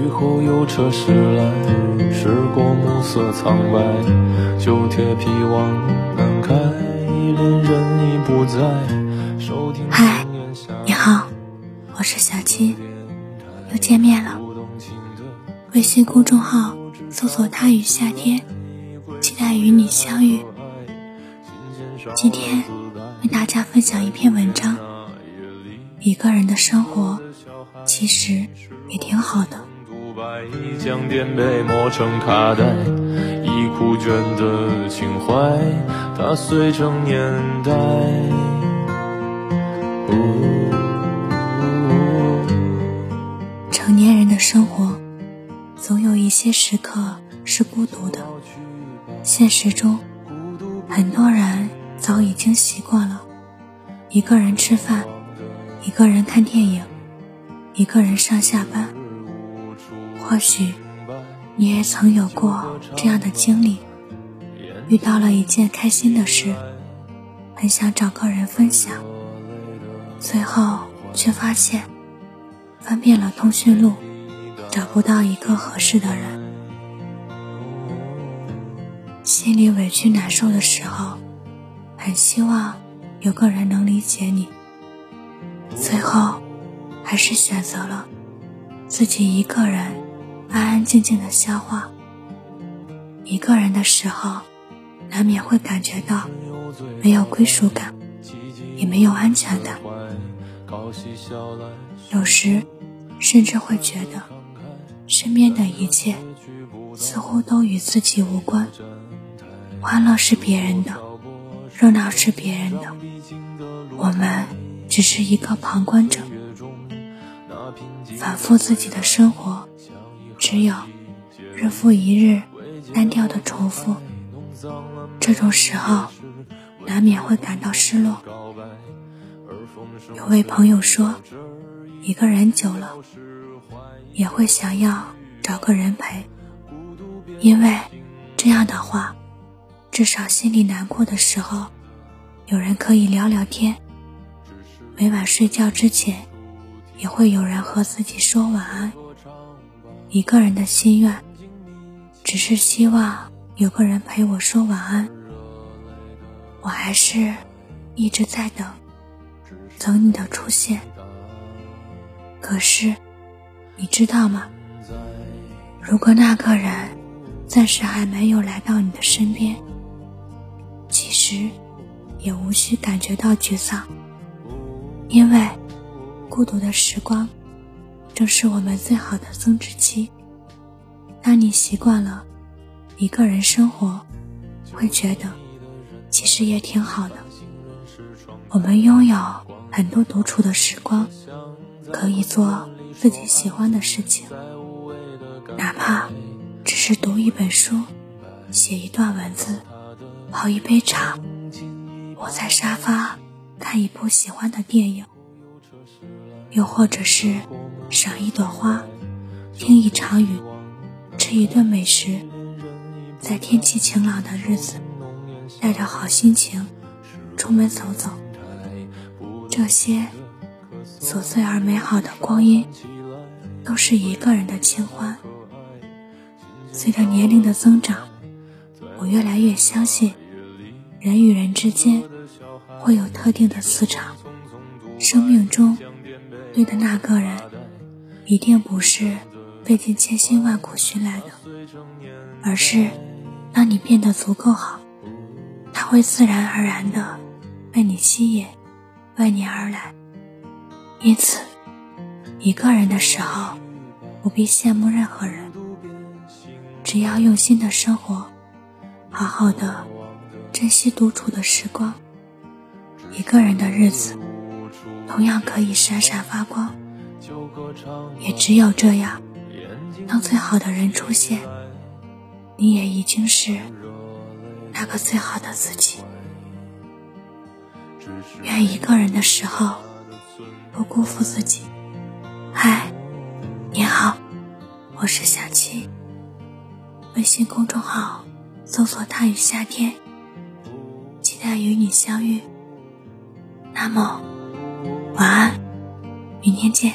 雨后有车驶来，驶过暮色苍白，旧铁皮往南开，恋人已不在。嗨，你好，我是小七，又见面了。微信公众号搜索“他与夏天”，期待与你相遇。今天为大家分享一篇文章。一个人的生活其实也挺好的。将颠沛磨成卡带，已枯卷的情怀，它碎成年代。成年人的生活，总有一些时刻是孤独的。现实中，很多人早已经习惯了一个人吃饭。一个人看电影，一个人上下班。或许你也曾有过这样的经历：遇到了一件开心的事，很想找个人分享，最后却发现翻遍了通讯录，找不到一个合适的人。心里委屈难受的时候，很希望有个人能理解你。最后，还是选择了自己一个人安安静静的消化。一个人的时候，难免会感觉到没有归属感，也没有安全感。有时，甚至会觉得身边的一切似乎都与自己无关。欢乐是别人的，热闹是别人的，我们。只是一个旁观者，反复自己的生活，只有日复一日单调的重复。这种时候，难免会感到失落。有位朋友说，一个人久了，也会想要找个人陪，因为这样的话，至少心里难过的时候，有人可以聊聊天。每晚睡觉之前，也会有人和自己说晚安。一个人的心愿，只是希望有个人陪我说晚安。我还是一直在等，等你的出现。可是，你知道吗？如果那个人暂时还没有来到你的身边，其实也无需感觉到沮丧。因为孤独的时光，正是我们最好的增值期。当你习惯了一个人生活，会觉得其实也挺好的。我们拥有很多独处的时光，可以做自己喜欢的事情，哪怕只是读一本书、写一段文字、泡一杯茶、窝在沙发。看一部喜欢的电影，又或者是赏一朵花，听一场雨，吃一顿美食，在天气晴朗的日子，带着好心情出门走走。这些琐碎而美好的光阴，都是一个人的清欢。随着年龄的增长，我越来越相信，人与人之间。会有特定的磁场，生命中对的那个人，一定不是费尽千辛万苦寻来的，而是当你变得足够好，他会自然而然的被你吸引，为你而来。因此，一个人的时候，不必羡慕任何人，只要用心的生活，好好的珍惜独处的时光。一个人的日子，同样可以闪闪发光。也只有这样，当最好的人出现，你也已经是那个最好的自己。愿一个人的时候，不辜负自己。嗨，你好，我是小七。微信公众号搜索“他与夏天”，期待与你相遇。那么，晚安，明天见。